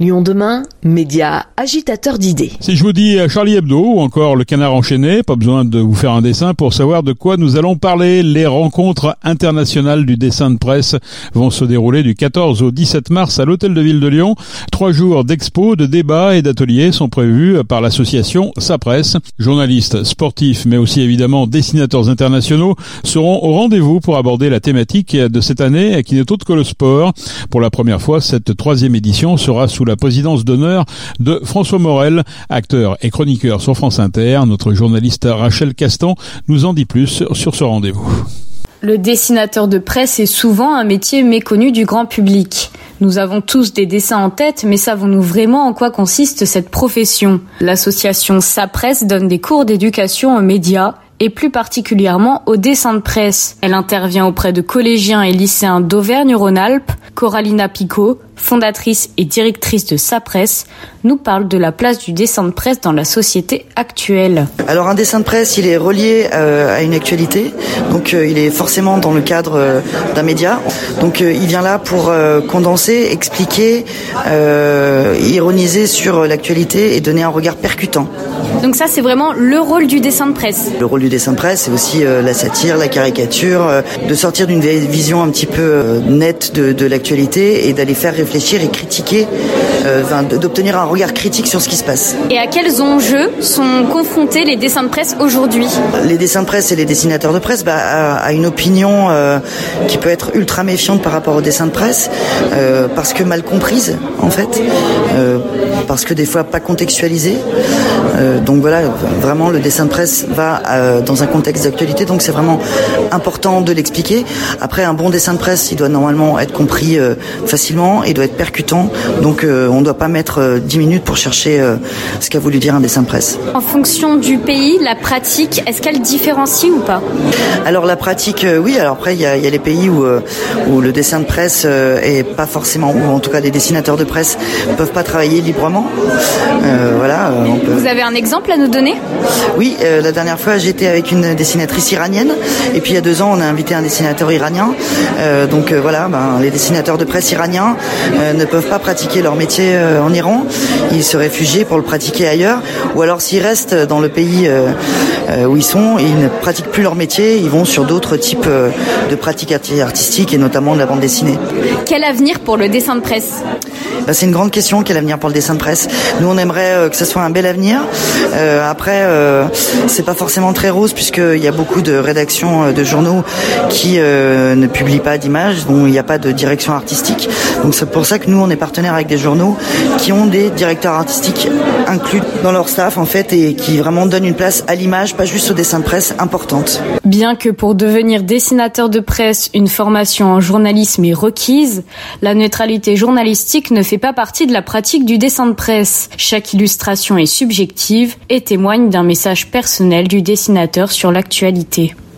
Lyon demain, média agitateur d'idées. Si je vous dis Charlie Hebdo ou encore le canard enchaîné, pas besoin de vous faire un dessin pour savoir de quoi nous allons parler. Les rencontres internationales du dessin de presse vont se dérouler du 14 au 17 mars à l'Hôtel de Ville de Lyon. Trois jours d'expo, de débats et d'ateliers sont prévus par l'association Sa Presse. Journalistes, sportifs, mais aussi évidemment dessinateurs internationaux seront au rendez-vous pour aborder la thématique de cette année qui n'est autre que le sport. Pour la première fois, cette troisième édition sera sous la présidence d'honneur de François Morel, acteur et chroniqueur sur France Inter. Notre journaliste Rachel Castan nous en dit plus sur ce rendez-vous. Le dessinateur de presse est souvent un métier méconnu du grand public. Nous avons tous des dessins en tête, mais savons-nous vraiment en quoi consiste cette profession? L'association Sa Presse donne des cours d'éducation aux médias et plus particulièrement au dessin de presse. Elle intervient auprès de collégiens et lycéens d'Auvergne-Rhône-Alpes. Coralina Picot, fondatrice et directrice de Sa Presse, nous parle de la place du dessin de presse dans la société actuelle. Alors un dessin de presse, il est relié euh, à une actualité, donc euh, il est forcément dans le cadre euh, d'un média. Donc il vient là pour condenser, expliquer, ironiser sur l'actualité et donner un regard percutant. Donc ça, c'est vraiment le rôle du dessin de presse. Le rôle du dessin de presse, c'est aussi la satire, la caricature, de sortir d'une vision un petit peu nette de, de l'actualité et d'aller faire réfléchir et critiquer, euh, d'obtenir un regard critique sur ce qui se passe. Et à quels enjeux sont confrontés les dessins de presse aujourd'hui? Les dessins de presse et les dessinateurs de presse bah, à, une opinion euh, qui peut être ultra méfiante par rapport aux dessins de presse, euh, parce que mal comprise en fait, parce que des fois pas contextualisée. donc voilà, vraiment le dessin de presse va dans un contexte d'actualité, donc c'est vraiment important de l'expliquer. Après, un bon dessin de presse, il doit normalement être compris facilement et doit être percutant. Donc euh, on ne doit pas mettre 10 euh, minutes pour chercher euh, ce qu'a voulu dire un dessin de presse. En fonction du pays, la pratique, est-ce qu'elle différencie ou pas? Alors la pratique, oui. Alors après, il y a, y a, les pays où, où le dessin de presse est pas forcément, ou en tout cas les dessinateurs de presse ne peuvent pas travailler librement. voilà. Vous avez un exemple à nous donner Oui, la dernière fois j'étais avec une dessinatrice iranienne et puis il y a deux ans on a invité un dessinateur iranien. donc voilà, ben, les dessinateurs de presse iraniens euh, ne peuvent pas pratiquer leur métier euh, en Iran. Ils se réfugient pour le pratiquer ailleurs. Ou alors s'ils restent dans le pays euh, où ils sont, ils ne pratiquent plus leur métier, ils vont sur d'autres types de pratiques artistiques et notamment de la bande dessinée. Quel avenir pour le dessin de presse? Bah, c'est une grande question quel avenir pour le dessin de presse? Nous on aimerait que ce soit un bel avenir. Euh, après euh, c'est pas forcément très rose puisqu'il y a beaucoup de rédactions de journaux qui ne publient pas d'images, dont il n'y a pas de direction artistique. Donc c'est pour ça que nous on est partenaire avec des journaux qui ont des directeurs artistiques inclus dans leur staff en fait et qui vraiment donnent une place à l'image, pas juste au dessin de presse importante. Bien que pour devenir dessinateur de presse, une formation en journalisme est requise, la neutralité journalistique ne fait pas partie de la pratique du dessin de presse. Chaque illustration est subjective et témoigne d'un message personnel du dessinateur sur l'actualité.